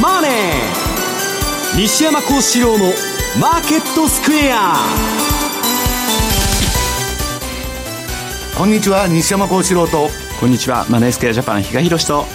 マネー」西山幸四郎の「マーケットスクエア」こんにちは西山幸四郎と。こんにちはマネースクエアジャパン比嘉宏と。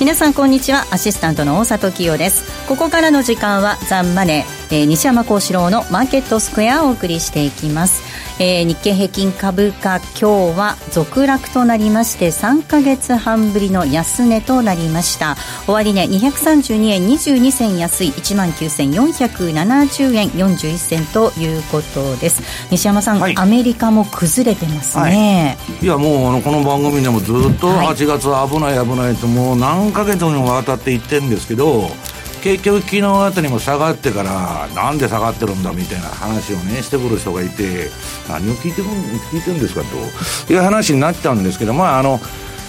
皆さんこんにちはアシスタントの大里清です。ここからの時間はザンマネー、えー、西山幸四郎のマーケットスクエアをお送りしていきますえー、日経平均株価今日は続落となりまして3か月半ぶりの安値となりました。終値232円22銭安い1万9470円41銭ということです。西山さん、はい、アメリカも崩れてますね、はい、いやもうあのこの番組でもずっと8月危ない危ないともう何ヶ月にもわたって言ってるんですけど結局昨日あたりも下がってからなんで下がってるんだみたいな話をねしてくる人がいて何を聞いてる聞いてるんですかと。いう話になっちゃうんですけどまああの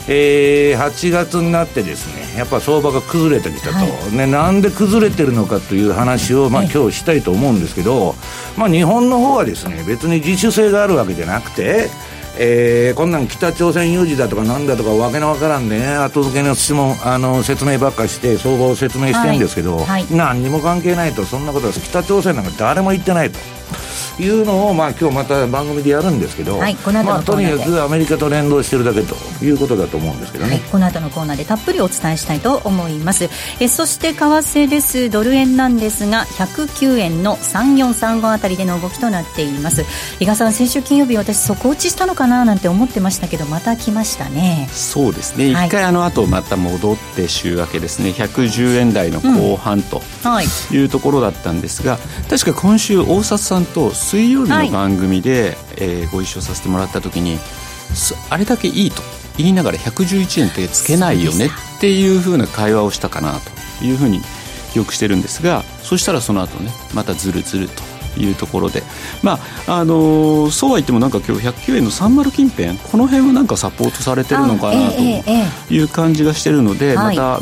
えー、8月になってですねやっぱ相場が崩れてきたと、はい、ね、なんで崩れてるのかという話を、まあ、今日したいと思うんですけど、まあ、日本の方はですね別に自主性があるわけじゃなくてえー、こんなん北朝鮮有事だとかなんだとかわけのわからんでね後付けの質問あの説明ばっかして相場を説明してるんですけど、はいはい、何にも関係ないとそんなことは北朝鮮なんか誰も言ってないと。いうのを、まあ、今日また番組でやるんですけど、はい、この後まあ、とにかくアメリカと連動してるだけということだと思うんですけどね、はい、この後のコーナーでたっぷりお伝えしたいと思います。えそして為替です。ドル円なんですが109円の3435あたりでの動きとなっています。伊賀さん先週金曜日私底打ちしたのかななんて思ってましたけどまた来ましたね。そうですね、はい、一回あの後また戻って週明けですね。110円台の後半とい。うところだったんですが、うん、確か今週大札さんと水曜日の番組で、はい、えー、ご一緒させてもらった時にあれだけいいと。言いながら111円ってつけないよねっていうふうな会話をしたかなというふうに記憶してるんですがそしたらその後ねまたずるずるというところで。まああのー、そうは言ってもなんか今日109円の30近辺この辺はなんかサポートされてるのかなという感じがしてるので、また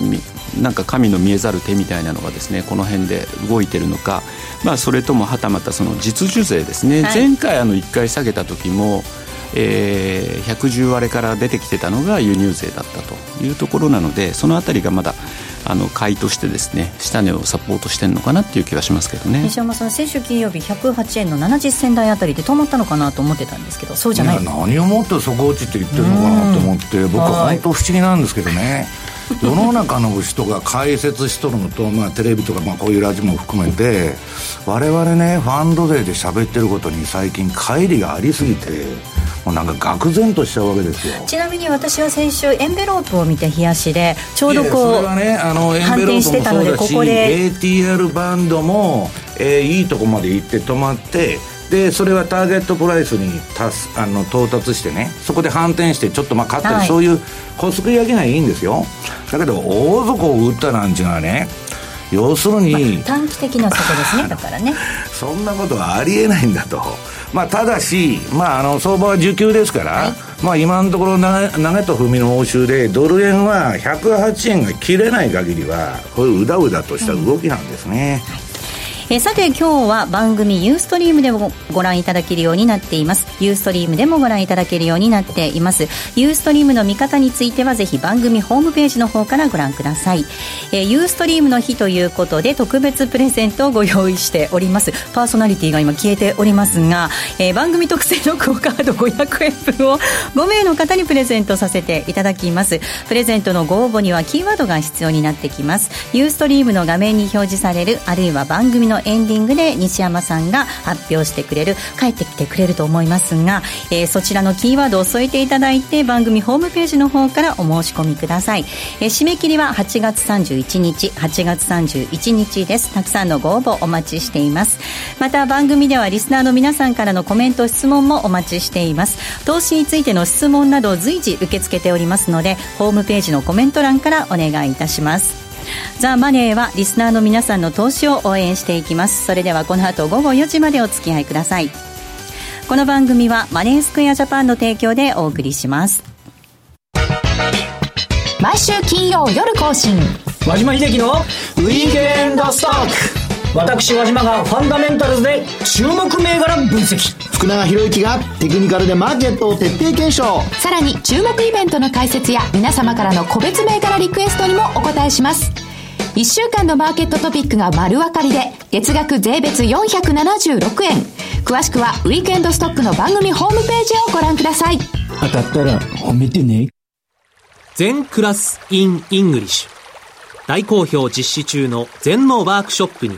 なんか神の見えざる手みたいなのがですねこの辺で動いてるのか、まあ、それともはたまたその実需税ですね、はい、前回あの1回下げた時もえー、110割れから出てきてたのが輸入税だったというところなのでその辺りがまだあの買いとしてですね下値をサポートしてるのかなっていう気がしますけどね。西山さん先週金曜日108円の70銭台あたりで止まったのかなと思ってたんですけどそうじゃない何をもって底落ちって言ってるのかなと思って僕は本当不思議なんですけどね 世の中の人が解説しとるのと、まあ、テレビとか、まあ、こういうラジオも含めて我々ねファンド税で喋ってることに最近乖離がありすぎてもうなんか愕然としちゃうわけですよ。ちなみに私は先週エンベロープを見て冷やしでちょうどこうねあのエンベロープもそうだしここで。ATR バンドも、えー、いいとこまで行って止まってでそれはターゲットプライスに達あの到達してねそこで反転してちょっとまあ買ったり、はい、そういう小すくい上げないいいんですよ。だけど大底を打ったなんていうのはね要するに、まあ、短期的な底ですねだからね。そんなことはありえないんだと。まあただし、まあ、あの相場は需給ですから、はい、まあ今のところ投げ投げと踏みの応酬でドル円は108円が切れない限りはこういううだうだとした動きなんですね、うんはいえさて今日は番組ユーストリームでもご覧いただけるようになっています。ユーストリームでもご覧いただけるようになっています。ユーストリームの見方についてはぜひ番組ホームページの方からご覧ください、えユーストリームの日ということで特別プレゼントをご用意しております。パーソナリティが今消えておりますが、えー、番組特製のクオカード500円分を5名の方にプレゼントさせていただきます。プレゼントのご応募にはキーワードが必要になってきます。ユーストリームの画面に表示されるあるいは番組ののエンディングで西山さんが発表してくれる帰ってきてくれると思いますが、えー、そちらのキーワードを添えていただいて番組ホームページの方からお申し込みください、えー、締め切りは8月31日8月31日です。たくさんのご応募お待ちしています。また番組ではリスナーの皆さんからのコメント質問もお待ちしています。投資についての質問など随時受け付けておりますのでホームページのコメント欄からお願いいたします。ザ・マネーはリスナーの皆さんの投資を応援していきます。それではこの後午後4時までお付き合いください。この番組はマネースクエアジャパンの提供でお送りします。毎週金曜夜更新。和島秀樹のウィークエンドストック私和島がファンダメンタルズで注目銘柄分析。福永博之がテクニカルでマーケットを徹底検証。さらに注目イベントの解説や皆様からの個別銘柄リクエストにもお答えします。1週間のマーケットトピックが丸分かりで月額税別476円。詳しくはウィークエンドストックの番組ホームページをご覧ください。当たったら褒めてね。禅クラス in English。大好評実施中の禅のワークショップに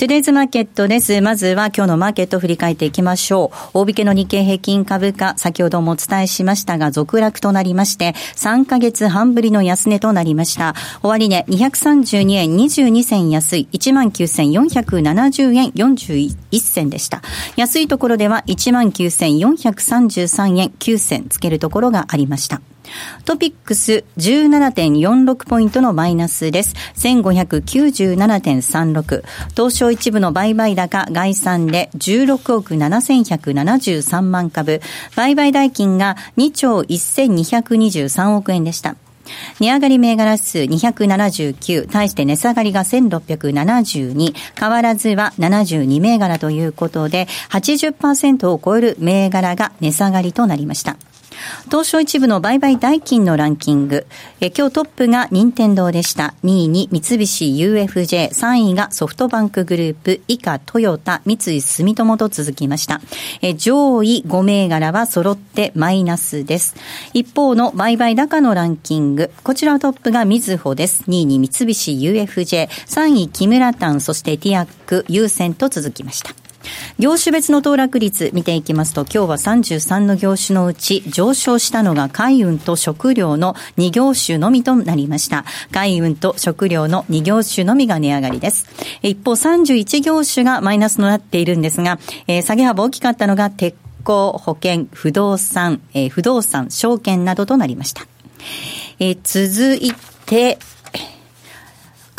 トゥデイズマーケットです。まずは今日のマーケットを振り返っていきましょう。大引けの日経平均株価、先ほどもお伝えしましたが、続落となりまして、3ヶ月半ぶりの安値となりました。終値、232円22銭安い、19,470円41銭でした。安いところでは19,433円9銭つけるところがありました。トピックス17.46ポイントのマイナスです。1597.36。東証一部の売買高概算で16億7173万株。売買代金が2兆1223億円でした。値上がり銘柄数279、対して値下がりが1672、変わらずは72銘柄ということで、80%を超える銘柄が値下がりとなりました。東証一部の売買代金のランキング。え今日トップが任天堂でした。2位に三菱 UFJ、3位がソフトバンクグループ、以下トヨタ、三井住友と続きました。え上位5銘柄は揃ってマイナスです。一方の売買高のランキング。こちらのトップがみずほです。2位に三菱 UFJ、3位木村丹、そしてティアック、優先と続きました。業種別の騰落率見ていきますと、今日は33の業種のうち上昇したのが海運と食料の2業種のみとなりました。海運と食料の2業種のみが値上がりです。一方31業種がマイナスとなっているんですが、えー、下げ幅大きかったのが鉄鋼、保険、不動産、えー、不動産、証券などとなりました。えー、続いて、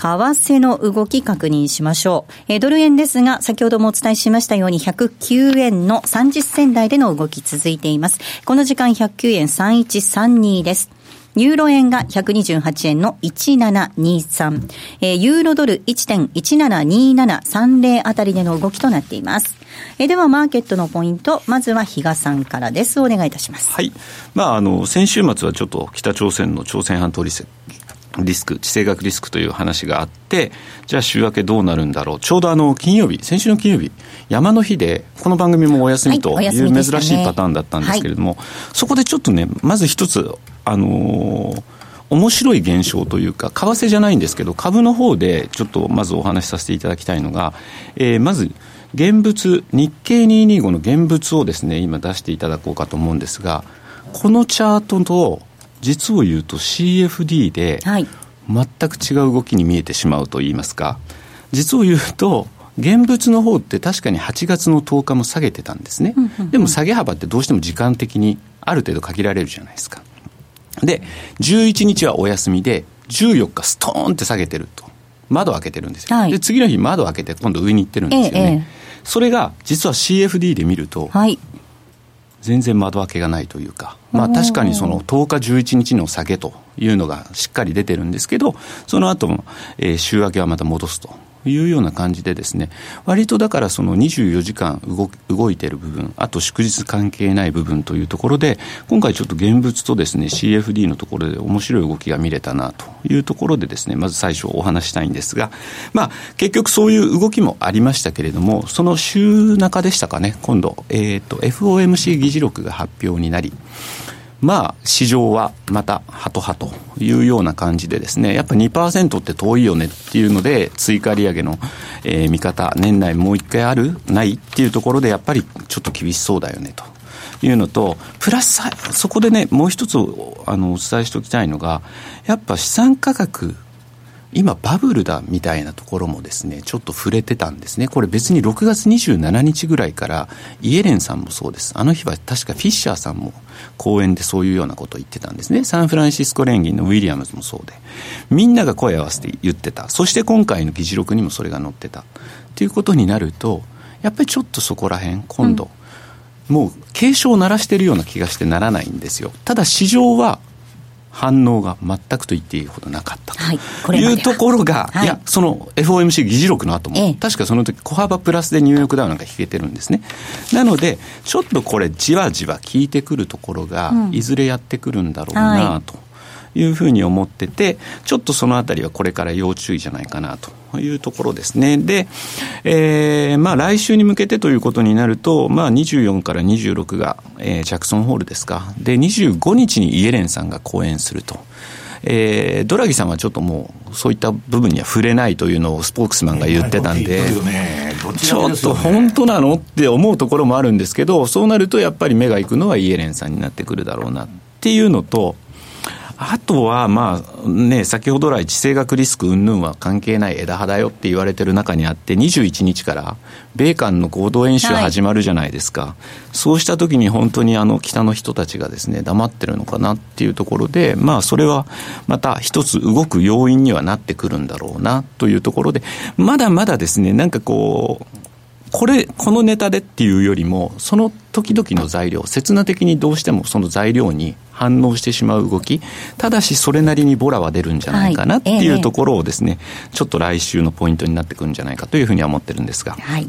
為替の動き確認しましょう。えドル円ですが、先ほどもお伝えしましたように109円の30銭台での動き続いています。この時間109円3132です。ユーロ円が128円の1723、えー、ユーロドル1.172730あたりでの動きとなっています。えー、では、マーケットのポイント、まずは比嘉さんからです。お願いいたします。はい。まあ、あの、先週末はちょっと北朝鮮の朝鮮半島リリスク、地政学リスクという話があって、じゃあ週明けどうなるんだろう。ちょうどあの、金曜日、先週の金曜日、山の日で、この番組もお休みという珍しいパターンだったんですけれども、はいねはい、そこでちょっとね、まず一つ、あのー、面白い現象というか、為替じゃないんですけど、株の方でちょっとまずお話しさせていただきたいのが、えー、まず、現物、日経225の現物をですね、今出していただこうかと思うんですが、このチャートと、実を言うと CFD で全く違う動きに見えてしまうといいますか。実を言うと現物の方って確かに8月の10日も下げてたんですね、でも下げ幅ってどうしても時間的にある程度限られるじゃないですか。で11日はお休みで14日ストーンって下げてると。窓開けてるんですよ、はい、で次の日窓開けて今度上に行ってるんですよね、ええ、それが実は CFD で見ると、はい、全然窓開けがないというか、まあ、確かにその10日、11日の下げというのがしっかり出てるんですけど、その後も、えー、週明けはまた戻すというような感じでですね、割とだからその24時間動動いてる部分、あと祝日関係ない部分というところで、今回ちょっと現物とですね、CFD のところで面白い動きが見れたなというところでですね、まず最初お話したいんですが、まあ、結局そういう動きもありましたけれども、その週中でしたかね、今度、えっ、ー、と、FOMC 議事録が発表になり、まあ、市場はまたはとはというような感じでですね、やっぱ2%って遠いよねっていうので、追加利上げの、えー、見方、年内もう一回ある？ないっていうところで、やっぱりちょっと厳しそうだよねと。いうのと、プラス、そこでね、もう一つあのお伝えしておきたいのが、やっぱ資産価格今バブルだみたいなところもですね、ちょっと触れてたんですね。これ別に6月27日ぐらいからイエレンさんもそうです。あの日は確かフィッシャーさんも講演でそういうようなことを言ってたんですね。サンフランシスコ連銀のウィリアムズもそうで。みんなが声を合わせて言ってた。そして今回の議事録にもそれが載ってた。っていうことになると、やっぱりちょっとそこら辺、今度、うん、もう警鐘を鳴らしてるような気がしてならないんですよ。ただ市場は反応が全くと言っていいほどなかったと。いうところが、はい、いや、その FOMC 議事録の後も、ええ、確かその時小幅プラスでニューヨークダウなんか引けてるんですね。なので、ちょっとこれ、じわじわ効いてくるところが、いずれやってくるんだろうなと。いうふうに思ってて、ちょっとそのあたりはこれから要注意じゃないかなというところですね。で、えー、まあ来週に向けてということになると、まあ24から26が、えー、ジャクソンホールですか。で、25日にイエレンさんが講演すると。えー、ドラギさんはちょっともう、そういった部分には触れないというのをスポークスマンが言ってたんで、ちょっと本当なのって思うところもあるんですけど、そうなるとやっぱり目が行くのはイエレンさんになってくるだろうなっていうのと、あとは、まあね、先ほど来、地政学リスク云々は関係ない枝葉だよって言われてる中にあって、21日から米韓の合同演習始まるじゃないですか、はい、そうしたときに本当にあの北の人たちがですね黙ってるのかなっていうところで、まあ、それはまた一つ動く要因にはなってくるんだろうなというところで、まだまだですね、なんかこう、これ、このネタでっていうよりも、その時々の材料、刹那的にどうしてもその材料に反応してしまう動き、ただしそれなりにボラは出るんじゃないかなっていうところをですね、はいえー、ちょっと来週のポイントになってくるんじゃないかというふうには思ってるんですが。はい。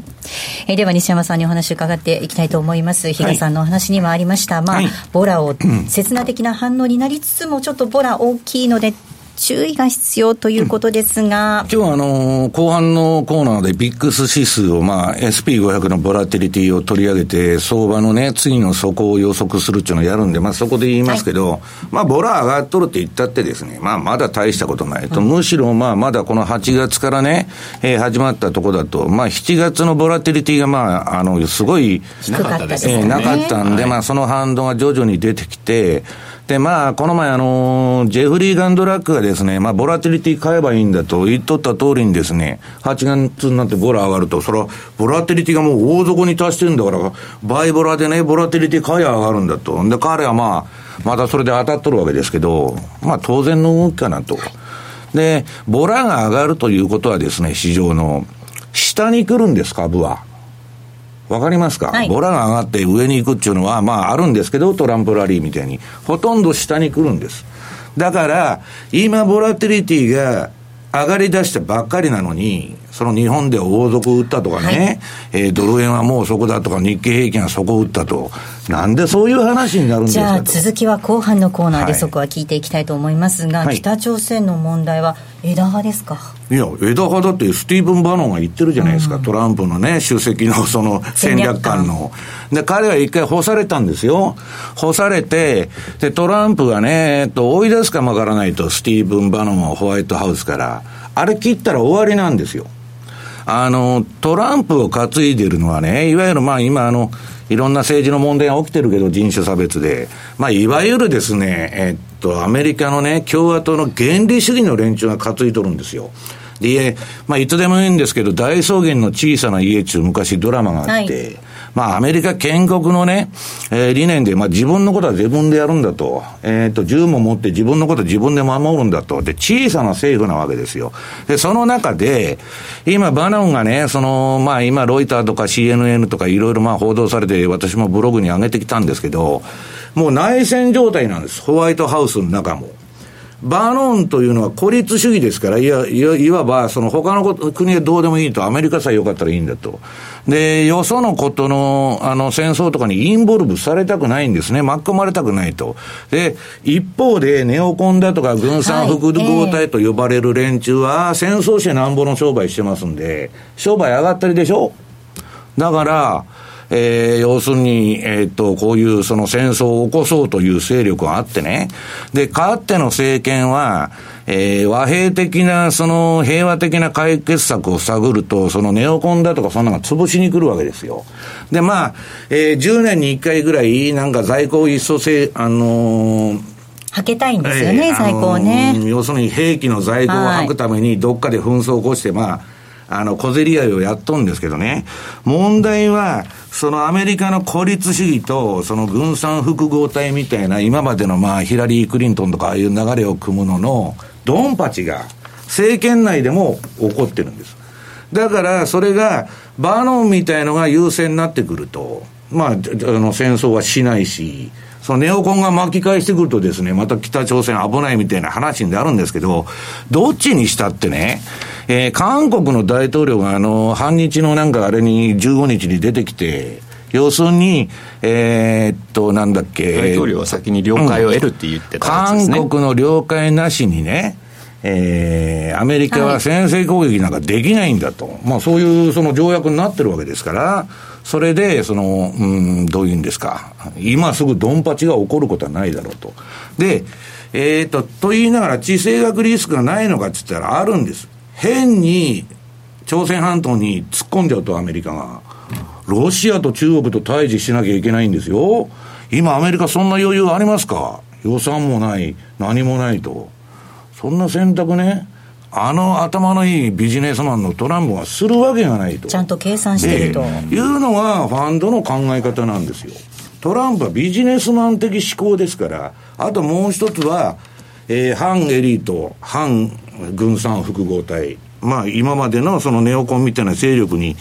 えー、では西山さんにお話を伺っていきたいと思います。比嘉さんのお話にもありました、はい、まあ、はい、ボラを 刹那的な反応になりつつも、ちょっとボラ大きいので、注意が必要ということですが、今日はあの後半のコーナーでビックス指数を、まあ、SP500 のボラティリティを取り上げて、相場のね、次の底を予測するっていうのをやるんで、まあ、そこで言いますけど、はい、まあ、ボラ上がっとるって言ったってですね、まあ、まだ大したことないと、うん、むしろ、まあ、まだこの8月からね、えー、始まったとこだと、まあ、7月のボラティリティが、まあ、あの、すごい、なかったですね。えー、なかったんで、はい、まあ、その反動が徐々に出てきて、で、まあ、この前、あの、ジェフリー・ガンドラックがですね、まあ、ボラティリティ買えばいいんだと言っとった通りにですね、8月になってボラ上がると、それは、ボラティリティがもう大底に達してるんだから、バイボラでね、ボラティリティ買え上がるんだと。で、彼はまあ、またそれで当たっとるわけですけど、まあ、当然の動きかなと。で、ボラが上がるということはですね、市場の、下に来るんです、株は。わかりますか、はい、ボラが上がって上に行くっていうのは、まああるんですけど、トランプラリーみたいに。ほとんど下に来るんです。だから、今、ボラティリティが上がり出したばっかりなのに、その日本で王族を打ったとかね、はい、えー、ドル円はもうそこだとか、日経平均はそこを打ったと、なんでそういう話になるんですかじゃあ、続きは後半のコーナーで、そこは聞いていきたいと思いますが、はい、北朝鮮の問題は枝葉ですか？いや、枝葉だってスティーブン・バノンが言ってるじゃないですか、うん、トランプのね、主席の その戦略官の。で、彼は一回干されたんですよ。干されて、で、トランプがね、えっと、追い出すかもわからないと、スティーブン・バノンをホワイトハウスから。あれ切ったら終わりなんですよ。あの、トランプを担いでるのはね、いわゆるまあ今あの、いろんな政治の問題が起きてるけど、人種差別で。まあ、いわゆるですね、えっと、アメリカのね、共和党の原理主義の連中が担いとるんですよ。で、まあ、いつでもいいんですけど、大草原の小さな家中、昔ドラマがあって、はいまあ、アメリカ建国のね、えー、理念で、まあ、自分のことは自分でやるんだと。えっ、ー、と、銃も持って自分のことは自分で守るんだと。で、小さな政府なわけですよ。で、その中で、今、バナンがね、その、まあ、今、ロイターとか CNN とかいろいろまあ、報道されて、私もブログに上げてきたんですけど、もう内戦状態なんです。ホワイトハウスの中も。バーノンというのは孤立主義ですから、いや、いわば、その他の国はどうでもいいと、アメリカさえよかったらいいんだと。で、よそのことの、あの、戦争とかにインボルブされたくないんですね。巻き込まれたくないと。で、一方で、ネオコンだとか軍産複合体と呼ばれる連中は、戦争してなんぼの商売してますんで、商売上がったりでしょ？だから、えー、要するに、えー、っと、こういうその戦争を起こそうという勢力があってね。で、かっての政権は、えー、和平的な、その平和的な解決策を探ると、そのネオコンだとかそんなのが潰しに来るわけですよ。で、まあ、えー、10年に1回ぐらい、なんか在庫一掃せ、あのーはけたいんですよね、えー、在庫をね。要するに兵器の在庫をはくために、どっかで紛争を起こして、まあ、あの、小競り合いをやっとんですけどね。問題は、そのアメリカの孤立主義と、その軍産複合体みたいな、今までのまあ、ヒラリー・クリントンとかああいう流れを組むのの、ドンパチが、政権内でも起こってるんです。だから、それが、バノンみたいのが優勢になってくると、まあ、あの、戦争はしないし、そのネオコンが巻き返してくるとですね、また北朝鮮危ないみたいな話になるんですけど、どっちにしたってね、えー、韓国の大統領があの、反日のなんかあれに15日に出てきて、要するに、えー、っと、なんだっけ。大統領は先に了解を得るって言ってたんですね、韓国の了解なしにね、えー、アメリカは先制攻撃なんかできないんだと。はい、まあそういうその条約になってるわけですから、それで、その、うん、どういうんですか。今すぐドンパチが起こることはないだろうと。で、えっ、ー、と、と言いながら地政学リスクがないのかって言ったらあるんです。変に朝鮮半島に突っ込んじゃうとアメリカが。ロシアと中国と対峙しなきゃいけないんですよ。今アメリカそんな余裕ありますか予算もない、何もないと。そんな選択ね、あの頭のいいビジネスマンのトランプがするわけがないと。ちゃんと計算してると。いうのがファンドの考え方なんですよ。トランプはビジネスマン的思考ですから、あともう一つは、えー、反エリート、反軍産複合体、まあ今までのそのネオコンみたいな勢力に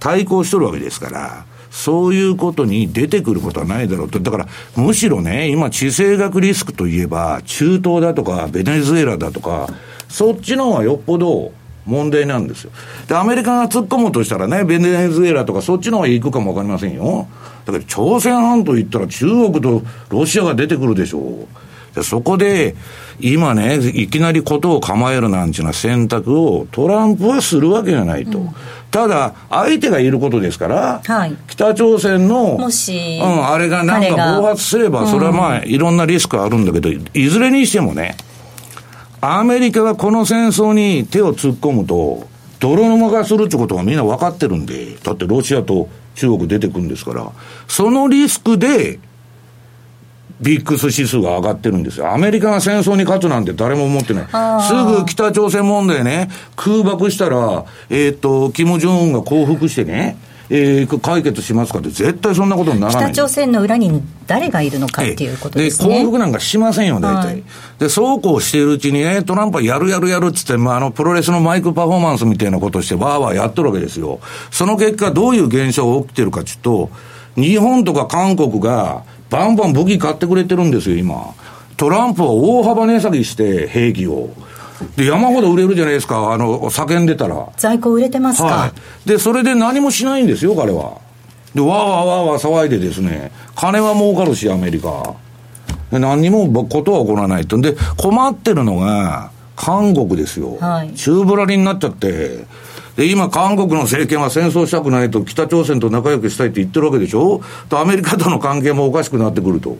対抗しとるわけですから、そういうことに出てくることはないだろうと。だから、むしろね、今、地政学リスクといえば、中東だとか、ベネズエラだとか、そっちの方がよっぽど問題なんですよ。で、アメリカが突っ込むとしたらね、ベネズエラとかそっちの方が行くかもわかりませんよ。だけど、朝鮮半島行ったら中国とロシアが出てくるでしょう。でそこで、今ね、いきなりことを構えるなんていう選択をトランプはするわけがないと。うん、ただ、相手がいることですから、はい、北朝鮮の、もし、うん、あれがなんか暴発すれば、それはまあ、いろんなリスクあるんだけど、いずれにしてもね、アメリカがこの戦争に手を突っ込むと、泥沼化するってことがみんな分かってるんで、だってロシアと中国出てくるんですから、そのリスクで、ビックス指数が上がってるんですよ。アメリカが戦争に勝つなんて誰も思ってない。すぐ北朝鮮問題ね、空爆したら、えっ、ー、と、キム・ジョンウンが降伏してね、えー、解決しますかって、絶対そんなことにならない北朝鮮の裏に誰がいるのかっていうことですね。で、降伏なんかしませんよ、大体。はい、で、そうこうしているうちにね、トランプはやるやるやるっつって、まあ、あの、プロレスのマイクパフォーマンスみたいなことして、わーわーやってるわけですよ。その結果、どういう現象が起きてるかっていうと、日本とか韓国が、バンバン武器買ってくれてるんですよ、今。トランプは大幅値下げして、兵器を。で、山ほど売れるじゃないですか、あの、叫んでたら。在庫売れてますか、はい。で、それで何もしないんですよ、彼は。で、わーわーわーわー騒いでですね、金は儲かるし、アメリカ。で何にもことは起こらないと。で、困ってるのが、韓国ですよ。はい。宙ぶらりになっちゃって。で、今、韓国の政権は戦争したくないと、北朝鮮と仲良くしたいって言ってるわけでしょと、アメリカとの関係もおかしくなってくると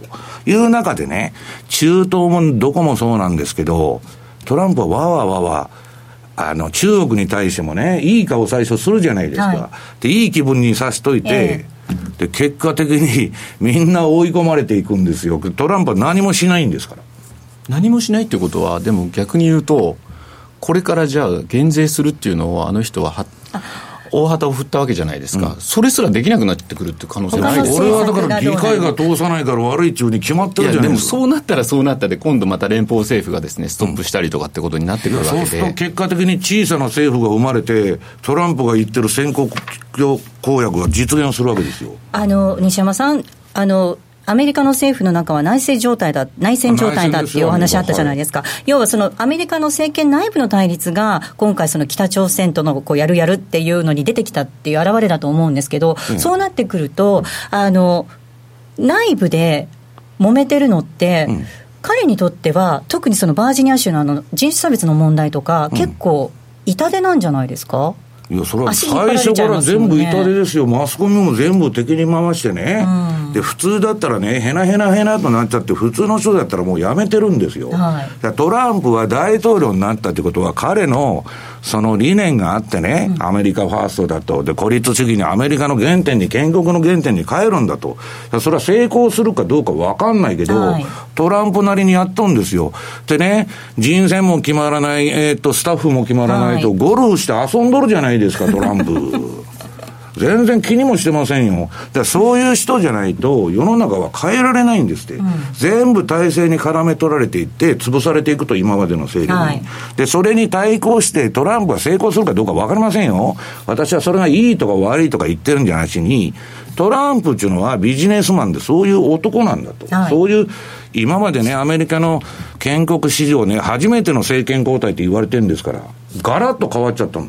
いう中でね、中東もどこもそうなんですけど、トランプはわわわわ、あの、中国に対してもね、いい顔最初するじゃないですか。はい、で、いい気分にさしといて、えー、で、結果的に みんな追い込まれていくんですよ。トランプは何もしないんですから。何もしないってことは、でも逆に言うと、これからじゃあ減税するっていうのをあの人はは大旗を振ったわけじゃないですか、うん、それすらできなくなってくるって可能性ないです俺はだから議会が通さないから悪い中に決まってるじゃないですかでもそうなったらそうなったで今度また連邦政府がですねストップしたりとかってことになってくるわけで、うん、そうすると結果的に小さな政府が生まれてトランプが言ってる先行公約が実現するわけですよ。あの西山さんあのアメリカの政府の中は内政状態だ、内戦状態だっていうお話あったじゃないですか。要はそのアメリカの政権内部の対立が、今回その北朝鮮とのこうやるやるっていうのに出てきたっていう表れだと思うんですけど、うん、そうなってくると、あの、内部で揉めてるのって、うん、彼にとっては、特にそのバージニア州のあの人種差別の問題とか、結構痛手なんじゃないですか、いや、それは最初から全部痛手ですよ。マスコミも全部敵に回してね。うんで、普通だったらね、へなへなへなとなっちゃって、普通の人だったらもうやめてるんですよ。はい、トランプは大統領になったってことは、彼のその理念があってね、アメリカファーストだと、で、孤立主義にアメリカの原点に、建国の原点に変えるんだと。それは成功するかどうかわかんないけど、はい、トランプなりにやっとんですよ。でね、人選も決まらない、えっ、ー、と、スタッフも決まらないと、はい、ゴルフして遊んどるじゃないですか、トランプ。全然気にもしてませんよ。だそういう人じゃないと、世の中は変えられないんですって。うん、全部体制に絡め取られていって、潰されていくと、今までの勢力に、はい、で、それに対抗してトランプが成功するかどうか分かりませんよ。私はそれがいいとか悪いとか言ってるんじゃなしに、トランプっていうのはビジネスマンでそういう男なんだと。はい、そういう、今までね、アメリカの建国史上ね、初めての政権交代って言われてるんですから、ガラッと変わっちゃったの。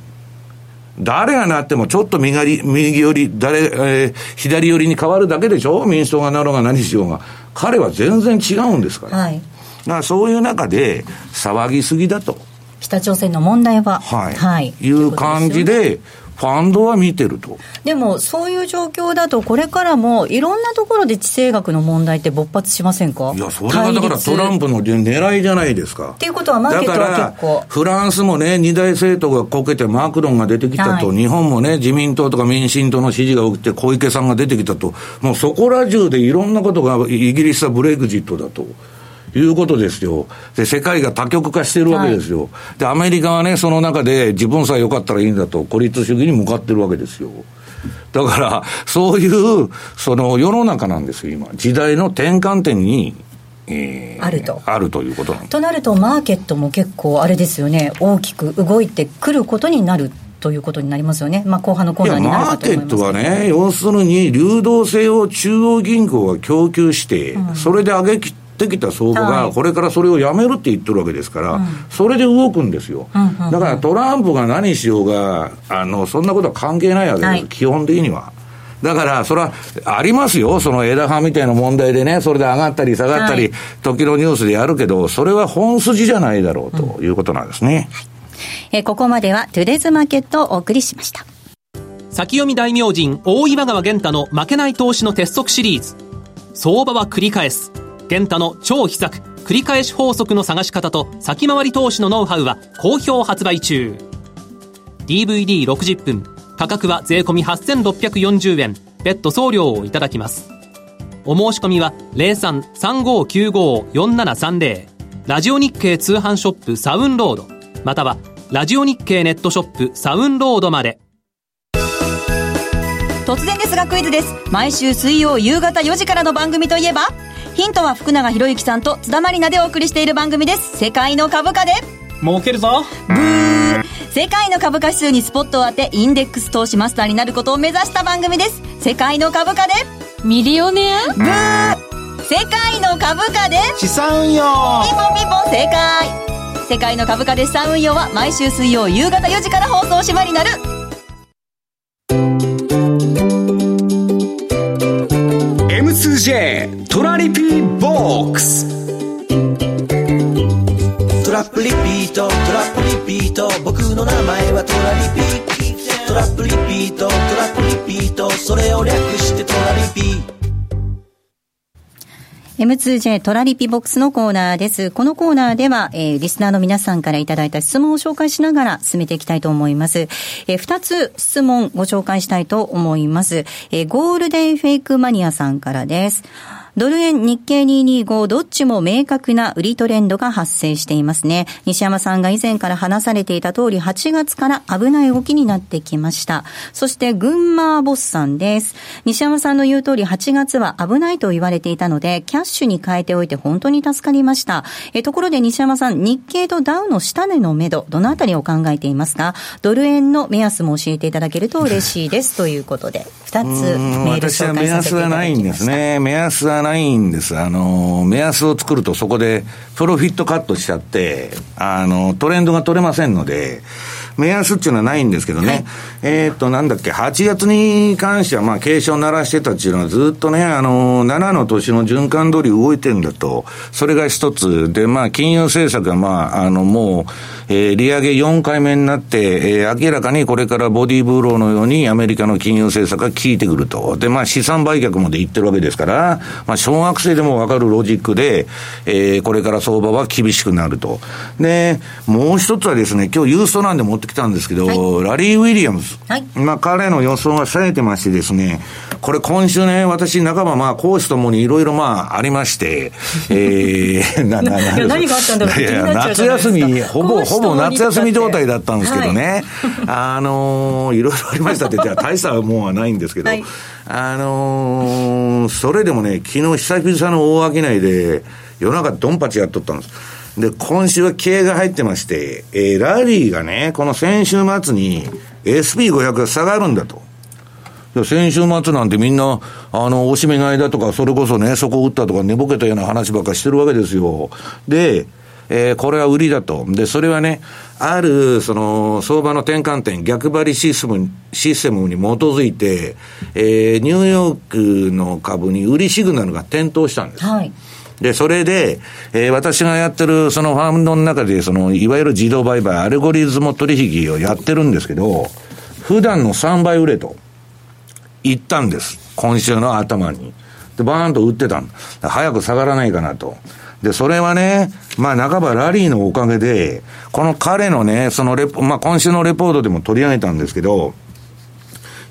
誰がなってもちょっと右右寄り、誰、えー、左寄りに変わるだけでしょ？民主党がなろうが何しようが。彼は全然違うんですから。はい。だからそういう中で騒ぎすぎだと。北朝鮮の問題は。はい。はい。いう感じで、ファンドは見てると。でも、そういう状況だと、これからもいろんなところで地政学の問題って勃発しませんか？いや、それがだからトランプの狙いじゃないですか。っていうことは、マーケットは結構。フランスもね、二大政党がこけて、マクロンが出てきたと、はい、日本もね、自民党とか民進党の支持が起きて、小池さんが出てきたと、もうそこら中でいろんなことが、イギリスはブレグジットだと。いうことですよ。で、世界が多極化してるわけですよ。はい、で、アメリカはね、その中で自分さえ良かったらいいんだと、孤立主義に向かってるわけですよ。だから、そういう、その世の中なんですよ、今。時代の転換点に、えー、あると。あるということとなると、マーケットも結構、あれですよね、大きく動いてくることになるということになりますよね、まあ、後半のコーナーになるかと思いますマーケットはね、要するに流動性を中央銀行が供給して、うん、それで上げきってきた相場が、これからそれをやめるって言ってるわけですから、それで動くんですよ。だからトランプが何しようが、あの、そんなことは関係ないわけです、基本的には。だから、それはありますよ、その枝葉みたいな問題でね、それで上がったり下がったり、時のニュースでやるけど、それは本筋じゃないだろうということなんですね。えー、ここまではトゥデズマーケットをお送りしました。先読み大名人大岩川源太の負けない投資の鉄則シリーズ。相場は繰り返す。健太の超秘策、繰り返し法則の探し方と先回り投資のノウハウは好評発売中。DVD60 分、価格は税込8640円、別途送料をいただきます。お申し込みは03-3595-4730ラジオ日経通販ショップサウンロード。またはラジオ日経ネットショップサウンロードまで。突然ですがクイズです。毎週水曜夕方4時からの番組といえばヒントは福永博之さんと津田まりなでお送りしている番組です。世界の株価で。儲けるぞ。ブー。世界の株価指数にスポットを当て、インデックス投資マスターになることを目指した番組です。世界の株価で。ミリオネア？ブー。世界の株価で。資産運用。ピンポンピンポ。ン正解世界の株価で資産運用は毎週水曜夕方4時から放送しまになる。M2J トラリピーボックストラップリピートトラップリピート僕の名前はトラリピトラップリピートトラップリピートそれを略してトラリピ M2J トラリピボックスのコーナーです。このコーナーでは、えー、リスナーの皆さんからいただいた質問を紹介しながら進めていきたいと思います。えー、二つ質問ご紹介したいと思います。えー、ゴールデンフェイクマニアさんからです。ドル円日経225どっちも明確な売りトレンドが発生していますね。西山さんが以前から話されていた通り8月から危ない動きになってきました。そして群馬ボスさんです。西山さんの言う通り8月は危ないと言われていたのでキャッシュに変えておいて本当に助かりました。えところで西山さん日経とダウの下値の目処どのあたりを考えていますか？ドル円の目安も教えていただけると嬉しいですということで2つメール紹介させていただきました。私は目安はないんですね。目安はないんです。あの、目安を作るとそこでプロフィットカットしちゃって、あの、トレンドが取れませんので、目安っていうのはないんですけどね、はい、えっと、なんだっけ、8月に関しては、まあ、警鐘を鳴らしてたっていうのは、ずっとね、あの、7の年の循環通り動いてるんだと、それが一つ。で、まあ、金融政策が、まあ、あの、もう、えー、利上げ4回目になって、えー、明らかにこれからボディーブローのようにアメリカの金融政策が効いてくると。で、まあ資産売却もで言ってるわけですから、まあ小学生でもわかるロジックで、えー、これから相場は厳しくなると。で、もう一つはですね、今日ユーストなんで持ってきたんですけど、はい、ラリー・ウィリアムズ。はい、まあ彼の予想が冴えてましてですね、これ今週ね、私半ばまあ講師ともにいろいろまあありまして、えー、な、な、な、何があったんだろういや、夏休み、ほぼ、ほぼ夏休み状態だったんですけどね、はい、あのー、いろいろありましたって言ったら大したもんはないんですけど、はい、あのー、それでもね、昨日久々の大商いで、夜中ドンパチやっとったんです。で、今週は経営が入ってまして、えー、ラリーがね、この先週末に SP500 が下がるんだと。先週末なんてみんな、あの、おしめ買いだとか、それこそね、そこ打ったとか寝ぼけたような話ばっかしてるわけですよ。で、えー、これは売りだと。で、それはね、ある、その、相場の転換点、逆張りシステム、システムに基づいて、えー、ニューヨークの株に売りシグナルが点灯したんです。はい。で、それで、えー、私がやってるそのファームの中で、その、いわゆる自動売買、アルゴリズム取引をやってるんですけど、普段の3倍売れと言ったんです。今週の頭に。で、バーンと売ってたん早く下がらないかなと。で、それはね、まあ、半ばラリーのおかげで、この彼のね、そのレポ、まあ、今週のレポートでも取り上げたんですけど、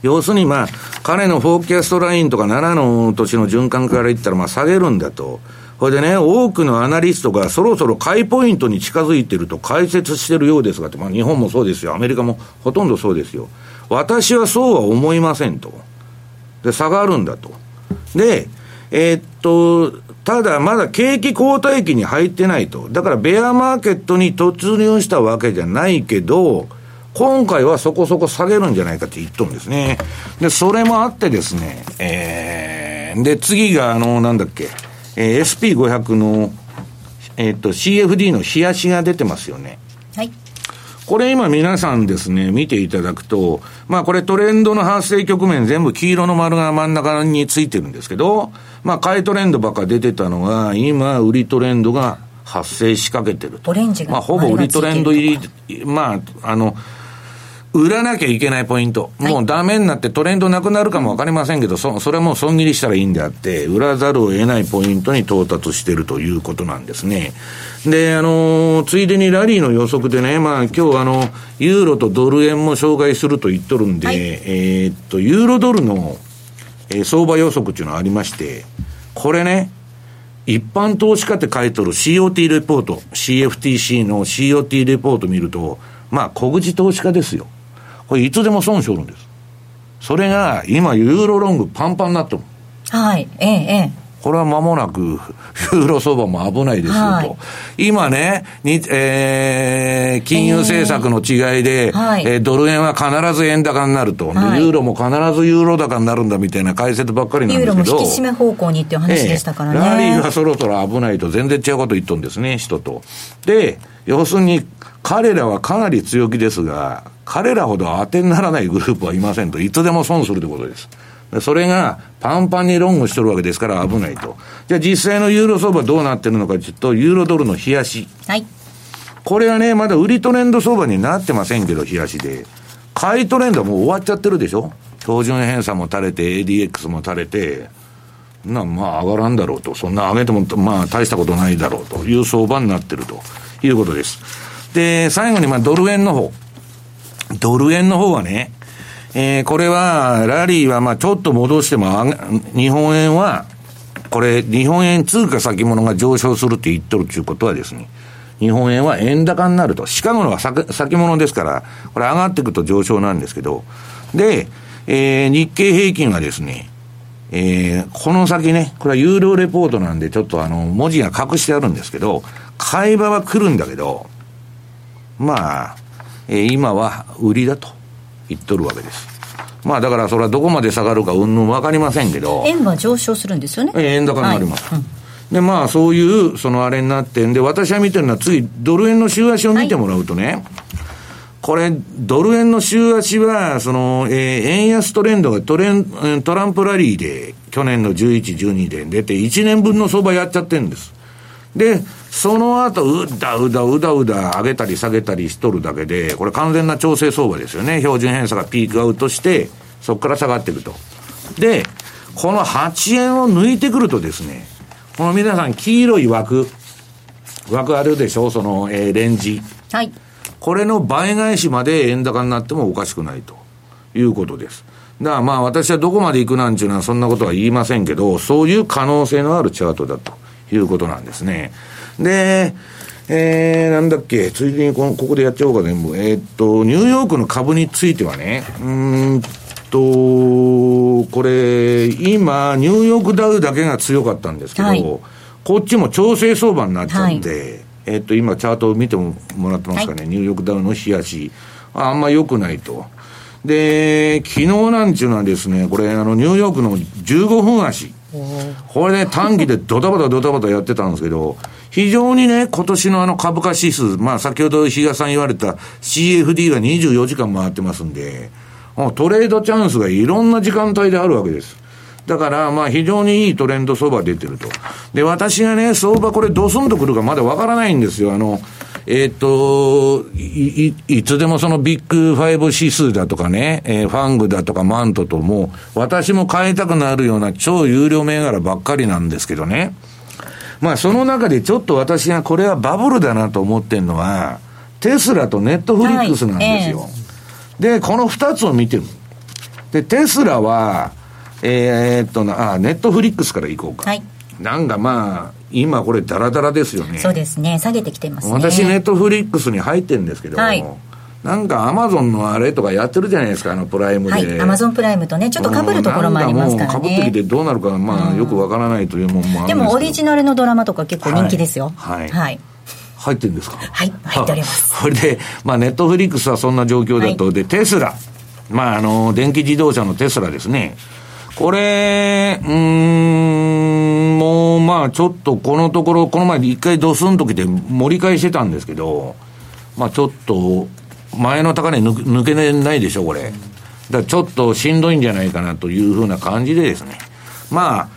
要するにまあ、彼のフォーキャストラインとか7の年の循環から言ったらまあ下げるんだと。これでね、多くのアナリストがそろそろ買いポイントに近づいてると解説してるようですが、まあ日本もそうですよ、アメリカもほとんどそうですよ。私はそうは思いませんと。で、差がるんだと。で、えー、っと、ただまだ景気後退期に入ってないと。だからベアマーケットに突入したわけじゃないけど、今回はそこそこ下げるんじゃないかって言っとるんですね。で、それもあってですね、えー、で、次があの、なんだっけ、えー、SP500 の、えっ、ー、と、CFD の冷やしが出てますよね。はい。これ今皆さんですね、見ていただくと、まあこれトレンドの発生局面全部黄色の丸が真ん中についてるんですけど、まあ買いトレンドばっか出てたのが、今売りトレンドが発生しかけてると。オレンジが。まあほぼ売りトレンド入り、まあ、あの、売らなきゃいけないポイント。もうダメになってトレンドなくなるかもわかりませんけど、そ、それはもう損切りしたらいいんであって、売らざるを得ないポイントに到達しているということなんですね。で、あのー、ついでにラリーの予測でね、まあ今日あの、ユーロとドル円も紹介すると言っとるんで、はい、えっと、ユーロドルの、えー、相場予測っていうのがありまして、これね、一般投資家って書いとる COT レポート、CFTC の COT レポート見ると、まあ小口投資家ですよ。これいつでも損しょるんです。それが、今、ユーロロングパンパンになってる。はい、ええ、ええ。これは間もなく、ユーロ相場も危ないですよと。はい、今ね、に、えー、金融政策の違いで、えーはい、えー、ドル円は必ず円高になると、はい、ユーロも必ずユーロ高になるんだみたいな解説ばっかりなんですけど。ユーロも引き締め方向にっていう話でしたからね。えー、ラリーがそろそろ危ないと全然違うこと言っとんですね、人と。で、要するに、彼らはかなり強気ですが、彼らほど当てにならないグループはいませんと、いつでも損するということです。それがパンパンにロングしてるわけですから危ないと。じゃあ実際のユーロ相場どうなってるのかというと、ユーロドルの冷やし。はい。これはね、まだ売りトレンド相場になってませんけど、冷やしで。買いトレンドはもう終わっちゃってるでしょ？標準偏差も垂れて、ADX も垂れて、な、まあ上がらんだろうと。そんな上げても、まあ大したことないだろうという相場になってるということです。で、最後にまあドル円の方。ドル円の方はね、えー、これは、ラリーはまあちょっと戻しても、日本円は、これ、日本円通貨先物が上昇するって言っとるっていうことはですね、日本円は円高になると。シカゴのは先物ですから、これ上がっていくと上昇なんですけど、で、えー、日経平均はですね、えー、この先ね、これは有料レポートなんで、ちょっとあの、文字が隠してあるんですけど、買い場は来るんだけど、まあ、えー、今は売りだと言っとるわけです。まあだからそれはどこまで下がるかうんぬん分かりませんけど。円は上昇するんですよね。円高になります。はいうん、で、まあそういう、そのあれになってんで、私は見てるのは次、ドル円の週足を見てもらうとね、はい、これ、ドル円の週足は、その、えー、円安トレンドがトレン、トランプラリーで、去年の11、12で出て、1年分の相場やっちゃってるんです。で、その後、うだうだうだうだ上げたり下げたりしとるだけで、これ完全な調整相場ですよね。標準偏差がピークアウトして、そこから下がっていくと。で、この8円を抜いてくるとですね、この皆さん黄色い枠、枠あるでしょ？その、えー、レンジ。はい。これの倍返しまで円高になってもおかしくないということです。だからまあ私はどこまで行くなんていうのはそんなことは言いませんけど、そういう可能性のあるチャートだということなんですね。で、えー、なんだっけ、ついでにこのここでやっちゃおうか全部。えー、っと、ニューヨークの株についてはね、うんと、これ、今、ニューヨークダウだけが強かったんですけど、はい、こっちも調整相場になっちゃうんで、はい、えー、っと、今、チャートを見てもらってますかね、はい、ニューヨークダウの冷やし、あんま良くないと。で、昨日なんちゅうのはですね、これ、あの、ニューヨークの15分足。これね、短期でドタバタドタバタやってたんですけど、非常にね、今年のあの株価指数、まあ先ほど石川さん言われた CFD が24時間回ってますんで、トレードチャンスがいろんな時間帯であるわけです。だから、まあ非常にいいトレンド相場出てると。で、私がね、相場これドスンとくるかまだわからないんですよ。あの、えっ、とい、いつでもそのビッグファイブ指数だとかね、えー、ファングだとかマントとも、私も買いたくなるような超有料銘柄ばっかりなんですけどね。まあその中でちょっと私がこれはバブルだなと思ってるのは、テスラとネットフリックスなんですよ。はいえー、で、この二つを見てる。で、テスラは、えー、っとな、あ、ネットフリックスからいこうか。はい。なんかまあ、今これダラダラですよね。そうですね。下げてきてますね。私ネットフリックスに入ってるんですけど、はい、なんかアマゾンのあれとかやってるじゃないですか、あのプライムで。はい、アマゾンプライムとね、ちょっとかぶるところもありますからね。かぶってきてどうなるか、まあ、よくわからないというもんもあるでも、オリジナルのドラマとか結構人気ですよ。はい。はい、入ってるんですか？はい、入っております。それで、まあ、ネットフリックスはそんな状況だと、はい、で、テスラ。まあ、あの、電気自動車のテスラですね。これ、うん、もうまあちょっとこのところ、この前一回ドスンときて盛り返してたんですけど、まあちょっと、前の高値抜抜けないでしょ、これ。だちょっとしんどいんじゃないかなというふうな感じでですね。まあ、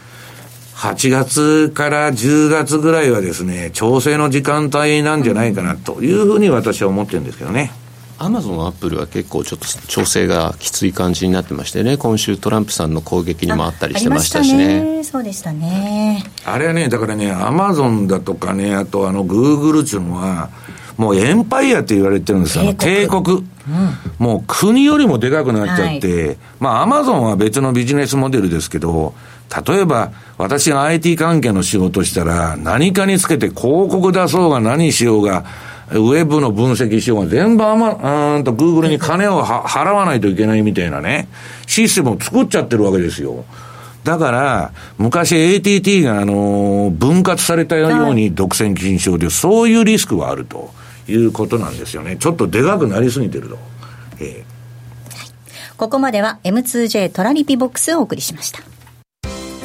8月から10月ぐらいはですね、調整の時間帯なんじゃないかなというふうに私は思ってるんですけどね。アマゾン、アップルは結構ちょっと調整がきつい感じになってましてね、今週、トランプさんの攻撃にもあったりしてましたしね。ねそうでしたね。あれはね、だからね、アマゾンだとかね、あとあの、グーグルっていうのは、もうエンパイアって言われてるんですよ、帝国。うん、もう国よりもでかくなっちゃって、はい、まあ、アマゾンは別のビジネスモデルですけど、例えば、私が IT 関係の仕事したら、何かにつけて広告出そうが何しようが、ウェブの分析しようが全部あま、うんと、グーグルに金を払わないといけないみたいなね、システムを作っちゃってるわけですよ。だから、昔 ATT が、あの、分割されたように独占禁止症で、そういうリスクはあるということなんですよね。ちょっとでかくなりすぎてると。えーここまでは M2J トラリピボックスをお送りしました。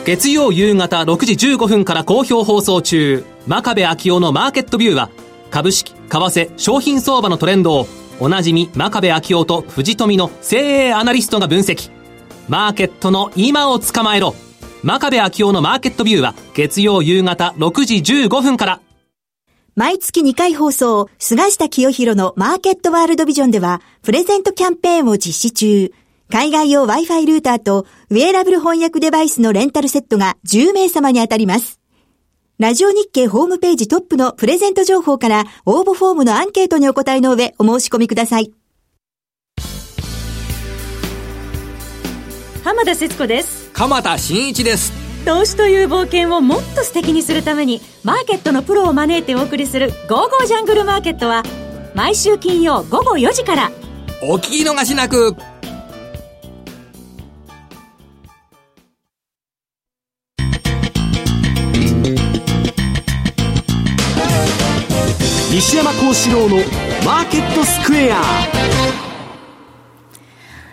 月曜夕方6時15分から好評放送中、真壁昭夫のマーケットビューは、株式、為替、商品相場のトレンドを、おなじみ真壁昭夫と藤富の精鋭アナリストが分析。マーケットの今を捕まえろ。真壁昭夫のマーケットビューは、月曜夕方6時15分から。毎月2回放送、菅下清弘のマーケットワールドビジョンでは、プレゼントキャンペーンを実施中。海外用 Wi-Fi ルーターと、ウェアラブル翻訳デバイスのレンタルセットが10名様に当たります。ラジオ日経ホームページトップのプレゼント情報から応募フォームのアンケートにお答えの上お申し込みください。浜田節子です。鎌田新一です。投資という冒険をもっと素敵にするためにマーケットのプロを招いてお送りする「ゴーゴージャングルマーケット」は毎週金曜午後4時から。お聞き逃しなく。西山幸四郎のマーケットスクエア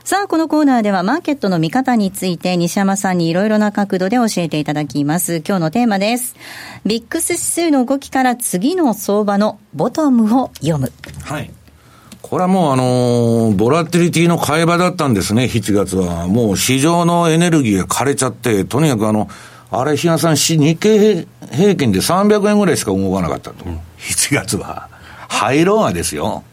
さあ、このコーナーではマーケットの見方について西山さんにいろいろな角度で教えていただきます。今日のテーマです。ビックス指数の動きから次の相場のボトムを読む。はい。これはもうあのー、ボラティリティの買い場だったんですね、7月は。もう市場のエネルギーが枯れちゃって、とにかくあの、あれ、日野さん、日経平均で300円ぐらいしか動かなかったと。うん、7月は。入ろうがですよ。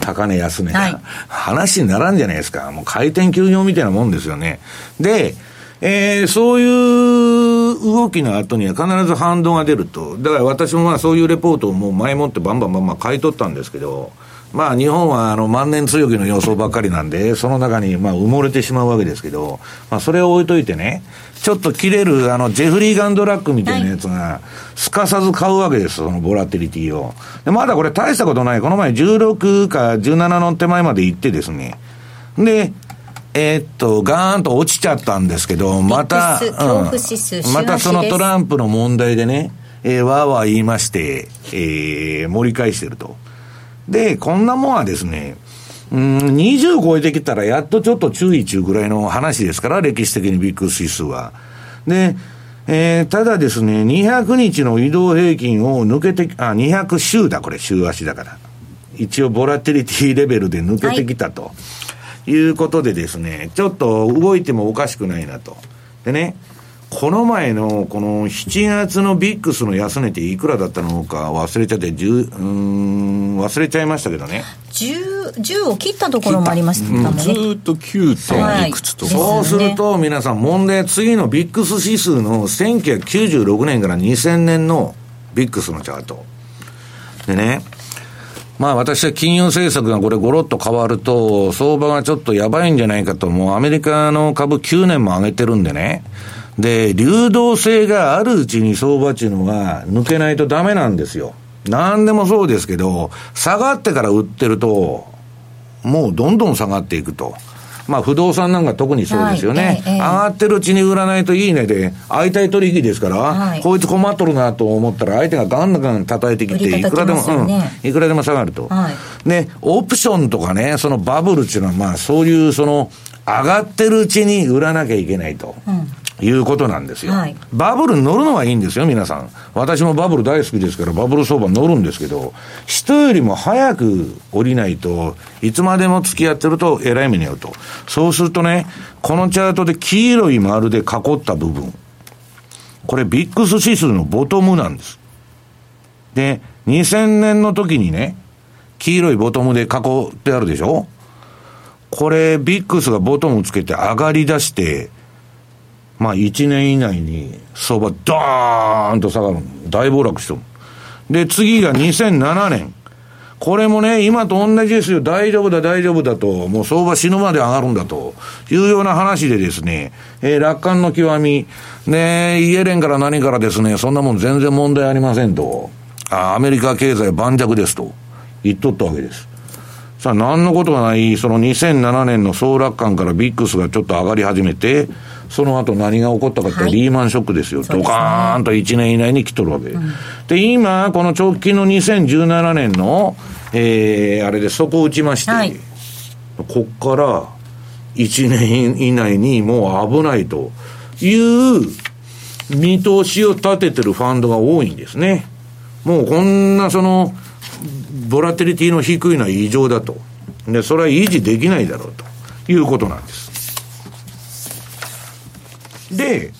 高値安値が、はい、話にならんじゃないですか。もう回転休業みたいなもんですよね。で、えー、そういう動きの後には必ず反動が出ると。だから私もまあそういうレポートをもう前もってバンバンバンバン買い取ったんですけど、まあ日本はあの万年強気の予想ばっかりなんで、その中にまあ埋もれてしまうわけですけど、まあそれを置いといてね、ちょっと切れるあのジェフリー・ガンドラックみたいなやつが、すかさず買うわけです、そのボラティリティを。で、まだこれ大したことない。この前16か17の手前まで行ってですね。で、えー、っと、ガーンと落ちちゃったんですけど、また、うん、またそのトランプの問題でね、えー、わーわー言いまして、えー、盛り返してると。で、こんなもんはですね、うん、20超えてきたらやっとちょっと注意中ぐらいの話ですから、歴史的にビッグ指数は。で、えー、ただですね、200日の移動平均を抜けて、あ、200週だ、これ、週足だから。一応、ボラティリティレベルで抜けてきたと、はい、いうことでですね、ちょっと動いてもおかしくないなと。でね、この前のこの7月のビックスの安値っていくらだったのか忘れちゃって、10うん忘れちゃいましたけどね。10, 10を切ったところもありましたもんね。ずっと9点いくつと、はい、そうすると皆さん問題、次のビックス指数の1996年から2000年のビックスのチャート。でね、まあ私は金融政策がこれごろっと変わると、相場がちょっとやばいんじゃないかと、もうアメリカの株9年も上げてるんでね。で、流動性があるうちに相場っていうのが抜けないとダメなんですよ。何でもそうですけど、下がってから売ってると、もうどんどん下がっていくと。まあ不動産なんか特にそうですよね。はいええ、上がってるうちに売らないといいねで、相対取引ですから、はい、こいつ困っとるなと思ったら相手がガンガン叩いてきて、いくらでも、うん、いくらでも下がると。はい、で、オプションとかね、そのバブルっていうのはまあそういうその、上がってるうちに売らなきゃいけないと。うんいうことなんですよ、はい、バブルに乗るのはいいんですよ、皆さん。私もバブル大好きですから、バブル相場乗るんですけど、人よりも早く降りないと、いつまでも付き合ってると、えらい目に遭うと。そうするとね、このチャートで黄色い丸で囲った部分、これビックス指数のボトムなんです。で、2000年の時にね、黄色いボトムで囲ってあるでしょ？これ、ビックスがボトムつけて上がり出して、まあ1年以内に相場ドーンと下がる。大暴落してる。で、次が2007年。これもね、今と同じですよ。大丈夫だ、大丈夫だと。もう相場死ぬまで上がるんだと。いうような話でですね、えー、楽観の極み。ねイエレンから何からですね、そんなもん全然問題ありませんと。あアメリカ経済盤石ですと。言っとったわけです。さあ、何のことがない、その2007年の総楽観からビックスがちょっと上がり始めて、その後何が起こったかって、はい、リーマンショックですよ。ドカーンと1年以内に来とるわけ。うん、で、今、この直近の2017年の、えー、あれで底を打ちまして、はい、こっから1年以内にもう危ないという見通しを立ててるファンドが多いんですね。もうこんなその、ボラテリティの低いのは異常だと。で、それは維持できないだろうということなんです。で、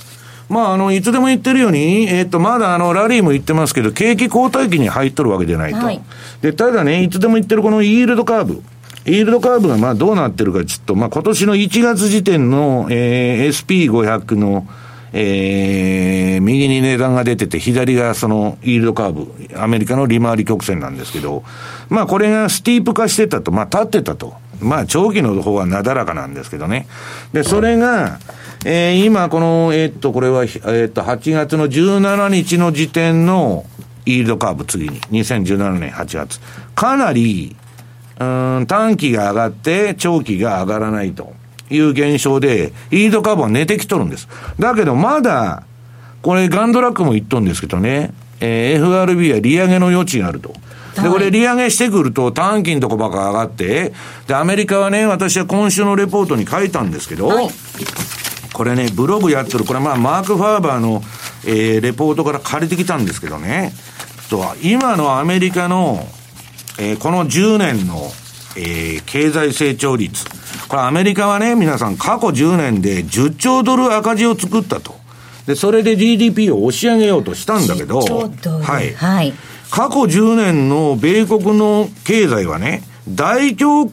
まあ、あの、いつでも言ってるように、えっ、ー、と、まだあの、ラリーも言ってますけど、景気後退期に入っとるわけじゃないと。はい、で、ただね、いつでも言ってるこのイールドカーブ。イールドカーブがまあどうなってるかちょっと、まあ今年の1月時点の、えー、SP500 の、えー、右に値段が出てて、左がそのイールドカーブ、アメリカの利回り曲線なんですけど、まあこれがスティープ化してたと、まあ立ってたと。まあ長期の方はなだらかなんですけどね。で、それが、えー、今、この、えー、っと、これは、えー、っと、8月の17日の時点のイールドカーブ、次に、2017年8月。かなり、うん、短期が上がって、長期が上がらないという現象で、イールドカーブは寝てきとるんです。だけど、まだ、これ、ガンドラックも言っとるんですけどね、えー、FRB は利上げの余地があると。で、これ利上げしてくると短期のとこばっか上がって、で、アメリカはね、私は今週のレポートに書いたんですけど、はいこれね、ブログやってる、これまあ、マーク・ファーバーの、えー、レポートから借りてきたんですけどね、と今のアメリカの、えー、この10年の、えー、経済成長率。これアメリカはね、皆さん過去10年で10兆ドル赤字を作ったとで、それで GDP を押し上げようとしたんだけど、はい。はい。過去10年の米国の経済はね、大恐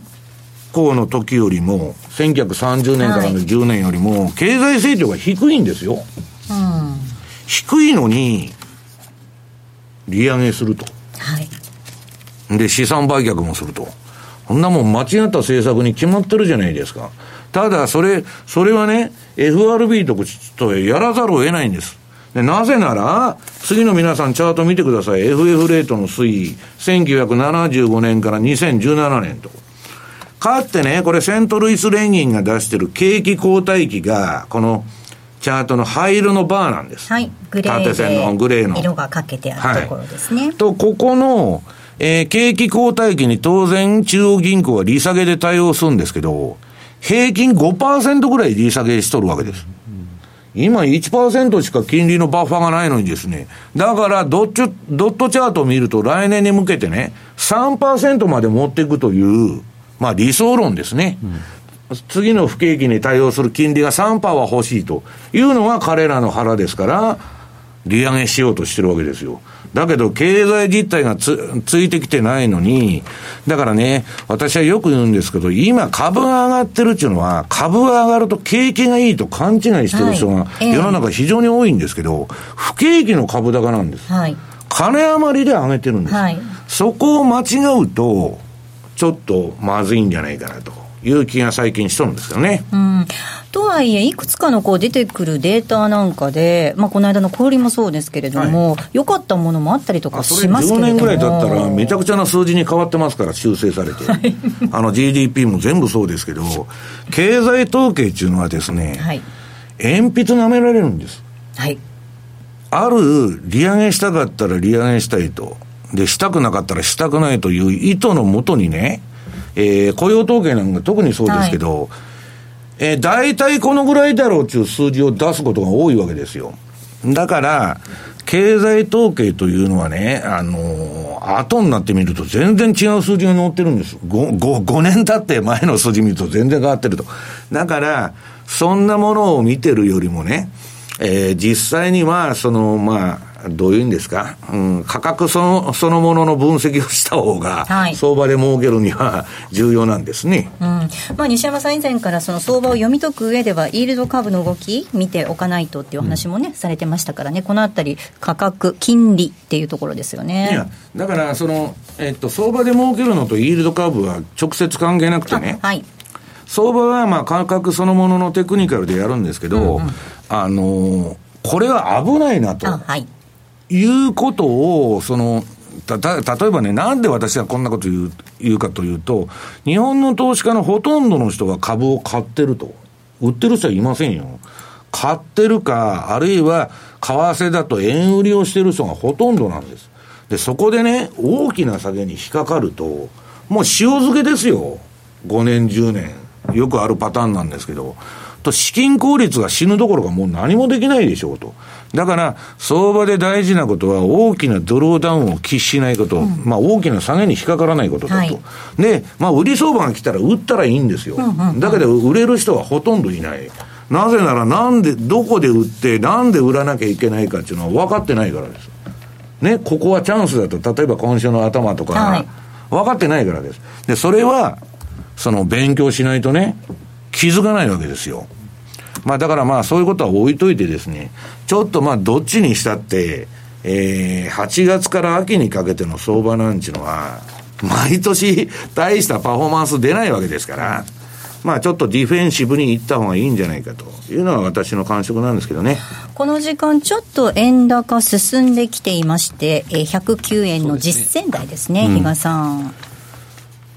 慌の時よりも、1930年からの10年よりも、経済成長が低いんですよ。うん、低いのに、利上げすると。はい。で、資産売却もすると。こんなもん間違った政策に決まってるじゃないですか。ただ、それ、それはね、FRB ととやらざるを得ないんです。でなぜなら、次の皆さんチャート見てください。FF レートの推移。1975年から2017年と。かつてね、これセントルイス連銀が出してる景気後退期が、このチャートの灰色のバーなんです。はい。グレー縦線のグレーの。色がかけてあるところですね。はい、と、ここの、えー、景気後退期に当然中央銀行は利下げで対応するんですけど、平均5%ぐらい利下げしとるわけです。今1%しか金利のバッファがないのにですね、だからドッチドットチャートを見ると来年に向けてね、3%まで持っていくという、まあ理想論ですね。うん次の不景気に対応する金利が3%は欲しいというのが彼らの腹ですから、利上げしようとしてるわけですよ。だけど、経済実態がつ、ついてきてないのに、だからね、私はよく言うんですけど、今株が上がってるっていうのは、株が上がると景気がいいと勘違いしてる人が、世の中非常に多いんですけど、不景気の株高なんです。はい、金余りで上げてるんです。はい、そこを間違うと、ちょっとまずいんじゃないかなと。いう気が最近しとるんですよね。うん、とはいえ、いくつかのこう出てくるデータなんかで、まあ、この間の小売もそうですけれども、良、はい、かったものもあったりとかしますけれども。10年ぐらい経ったら、めちゃくちゃな数字に変わってますから、修正されて、はい、あの GDP も全部そうですけど、経済統計っていうのはですね、はい、鉛筆舐められるんです。はい、ある利上げしたかったら利上げしたいと。で、したくなかったらしたくないという意図のもとにね、えー、雇用統計なんか特にそうですけど、はい、えー、大体このぐらいだろうっていう数字を出すことが多いわけですよ。だから、経済統計というのはね、あのー、後になってみると全然違う数字が載ってるんです。5, 5, 5年経って前の数字見ると全然変わってると。だから、そんなものを見てるよりもね、えー、実際には、その、まあ、どういうんですか、うん、価格そのそのものの分析をした方が、はい、相場で儲けるには 重要なんですね、うん。まあ、西山さん、以前からその相場を読み解く上では、イールド株の動き、見ておかないとっていうお話もね、うん、されてましたからね、このあたり、価格、金利っていうところですよね。いやだからその、えっと、相場で儲けるのとイールド株は直接関係なくてね。はい。相場はまあ価格そのもののテクニカルでやるんですけど、うんうん、あのこれは危ないなと。はい、いうことを、その、た、た、例えばね、なんで私がこんなこと言う、言うかというと、日本の投資家のほとんどの人が株を買ってると。売ってる人はいませんよ。買ってるか、あるいは、為替だと円売りをしてる人がほとんどなんです。で、そこでね、大きな下げに引っかかると、もう塩漬けですよ。5年、10年。よくあるパターンなんですけど。と資金効率が死ぬどころかもう何もできないでしょうと。だから、相場で大事なことは大きなドローダウンを喫しないこと、うん、まあ大きな下げに引っかからないことだと。はい、で、まあ売り相場が来たら売ったらいいんですよ。うんうんうん、だけど売れる人はほとんどいない。なぜならなんで、どこで売って、なんで売らなきゃいけないかっていうのは分かってないからです。ね、ここはチャンスだと、例えば今週の頭とか、はい、分かってないからです。で、それは、その勉強しないとね、気づかないわけですよ。まあだからまあそういうことは置いといてですね、ちょっとまあどっちにしたって、えー、8月から秋にかけての相場なんちゅうのは、毎年大したパフォーマンス出ないわけですから、まあちょっとディフェンシブに行った方がいいんじゃないかというのは私の感触なんですけどね。この時間ちょっと円高進んできていまして、109円の実践台ですね、すね比嘉さん。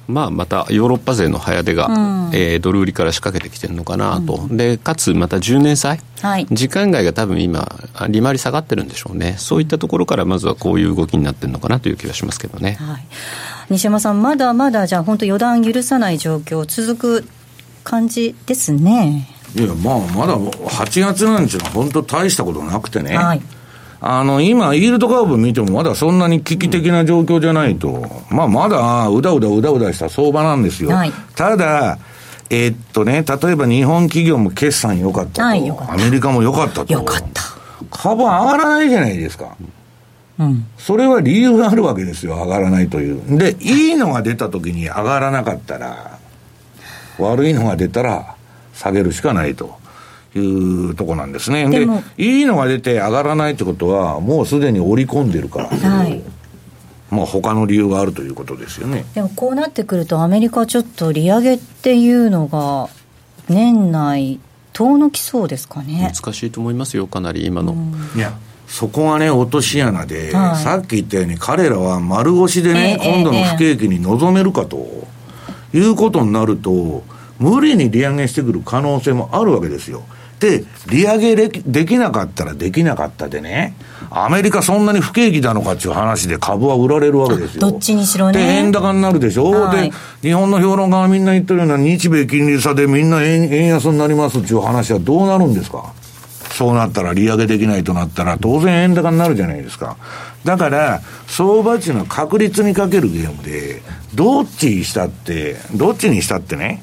まあ、またヨーロッパ勢の早出が、うん、えー、ドル売りから仕掛けてきてるのかなと、うん、でかつまた10年債、はい、時間外が多分今、利回り下がってるんでしょうね、そういったところからまずはこういう動きになってるのかなという気がしますけどね、はい、西山さん、まだまだじゃあ、本当、予断許さない状況、続く感じですね。いや、まあ、まだ8月なんていうのは、本当、大したことなくてね。はいあの、今、イールドカーブ見てもまだそんなに危機的な状況じゃないと、まあ、まだ、うだうだうだうだした相場なんですよ。はい、ただ、えー、っとね、例えば日本企業も決算良かったと、はい、アメリカも良かったと。良かった。株上がらないじゃないですか。うん、それは理由があるわけですよ、上がらないという。で、いいのが出たときに上がらなかったら、悪いのが出たら下げるしかないと。いうとこなんですね。で、いいのが出て上がらないってことは、もうすでに織り込んでるから。はい。まあ他の理由があるということですよね。でもこうなってくると、アメリカちょっと利上げっていうのが、年内、遠のきそうですかね。難しいと思いますよ、かなり今の。いやそこがね、落とし穴で、はい、さっき言ったように、彼らは丸腰でね、えー、今度の不景気に臨めるかと、えー、いうことになると、無理に利上げしてくる可能性もあるわけですよ。で、利上げできなかったらできなかったでね、アメリカそんなに不景気なのかっていう話で株は売られるわけですよ。どっちにしろね。で、円高になるでしょ、はい、で、日本の評論家がみんな言ってるような日米金利差でみんな円円安になりますっていう話はどうなるんですか？そうなったら利上げできないとなったら当然円高になるじゃないですか。だから、相場値の確率にかけるゲームで、どっちにしたって、どっちにしたってね、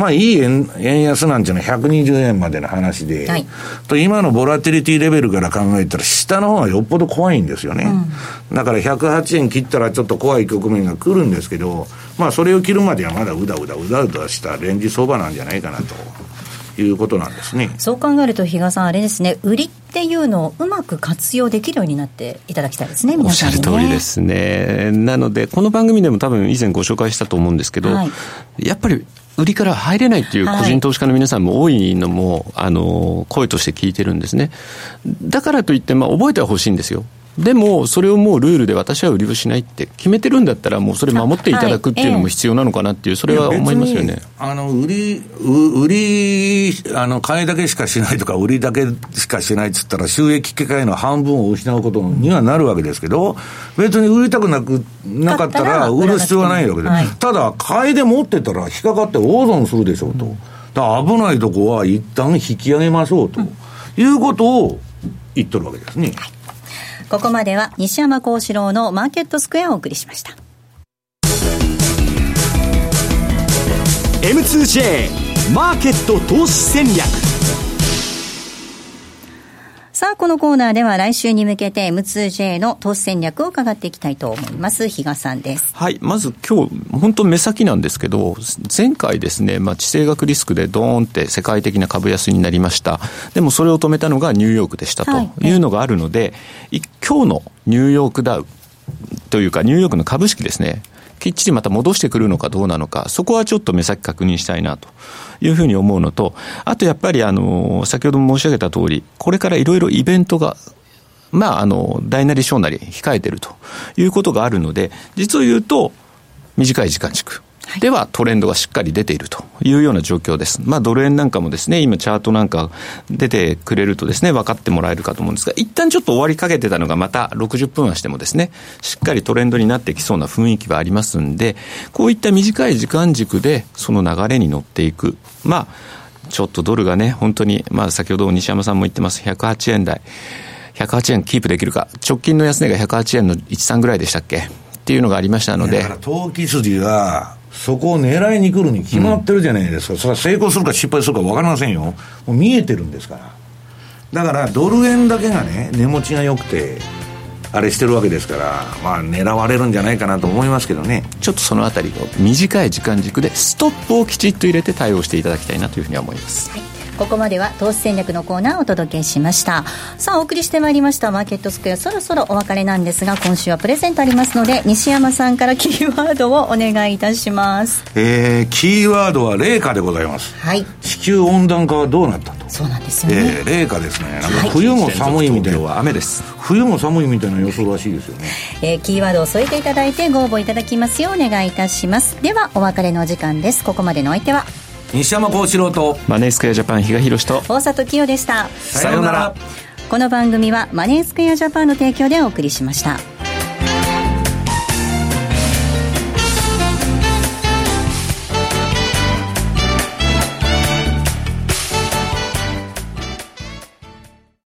まあいい円円安なんていうのは120円までの話で、はい、と今のボラティリティレベルから考えたら下の方がよっぽど怖いんですよね。うん、だから108円切ったらちょっと怖い局面が来るんですけど、まあそれを切るまではまだうだうだうだうだしたレンジ相場なんじゃないかなと。いうことなんですねそう考えると、比嘉さん、あれですね、売りっていうのをうまく活用できるようになっていただきたいですね、皆さん、ね、おっしゃる通りですね。なので、この番組でも多分以前ご紹介したと思うんですけど、はい、やっぱり売りから入れないっていう個人投資家の皆さんも多いのも、はい、あの声として聞いてるんですね。だからといって、まあ、覚えてはほしいんですよ。でも、それをもうルールで私は売りをしないって決めてるんだったら、もうそれ守っていただくっていうのも必要なのかなっていう、それは思いますよね。あの、売り、売り、あの、買いだけしかしないとか、売りだけしかしないっつったら、収益機会の半分を失うことにはなるわけですけど、別に売りたくなく、なかったら、売る必要はないわけで。はい、ただ、買いで持ってたら、引っかかって大損するでしょうと。だ危ないとこは一旦引き上げましょうと、いうことを言っとるわけですね。はいここまでは西山幸四郎のマーケットスクエアをお送りしました。M2J マーケット投資戦略。さあ、このコーナーでは来週に向けて M2J の投資戦略を伺っていきたいと思います。比嘉さんです。はい。まず今日、本当目先なんですけど、前回ですね、まあ、地政学リスクでドーンって世界的な株安になりました。でもそれを止めたのがニューヨークでしたというのがあるので、はい、今日のニューヨークダウというか、ニューヨークの株式ですね、きっちりまた戻してくるのかどうなのか、そこはちょっと目先確認したいなというふうに思うのと、あとやっぱりあの、先ほども申し上げた通り、これからいろいろイベントがまあ、あの、大なり小なり控えてるということがあるので、実を言うと、短い時間軸。ではトレンドがしっかり出ているというような状況です。まあドル円なんかもですね、今チャートなんか出てくれるとですね、分かってもらえるかと思うんですが、一旦ちょっと終わりかけてたのがまた60分はしてもですね、しっかりトレンドになってきそうな雰囲気はありますんで、こういった短い時間軸でその流れに乗っていく。まあ、ちょっとドルがね、本当に、まあ先ほど西山さんも言ってます、108円台。108円キープできるか。直近の安値が108円の13ぐらいでしたっけ？っていうのがありましたので。だから投機筋は、そこを狙いに来るに決まってるじゃないですか、うん、それは成功するか失敗するか分かりませんよ、もう見えてるんですから、だからドル円だけがね、値持ちが良くて、あれしてるわけですから、まあ、狙われるんじゃないかなと思いますけどね。ちょっとそのあたりを短い時間軸でストップをきちっと入れて対応していただきたいなというふうに思います。はいここまでは投資戦略のコーナーをお届けしました。さあお送りしてまいりました。マーケットスクエア。そろそろお別れなんですが今週はプレゼントありますので西山さんから キーワードをお願いいたします。えー、キーワードは冷夏でございます。はい。地球温暖化はどうなったと。そうなんですよね、えー、冷夏ですね。なんか冬も寒いみたいな、は雨です冬も寒いみたいな予想らしいですよね、えー、キーワードを添えていただいてご応募いただきますようお願いいたします。ではお別れのお時間です。ここまでのお相手は西山幸四郎とマネースクエアジャパン比嘉宏と。大里清でした。さようなら。この番組はマネースクエアジャパンの提供でお送りしました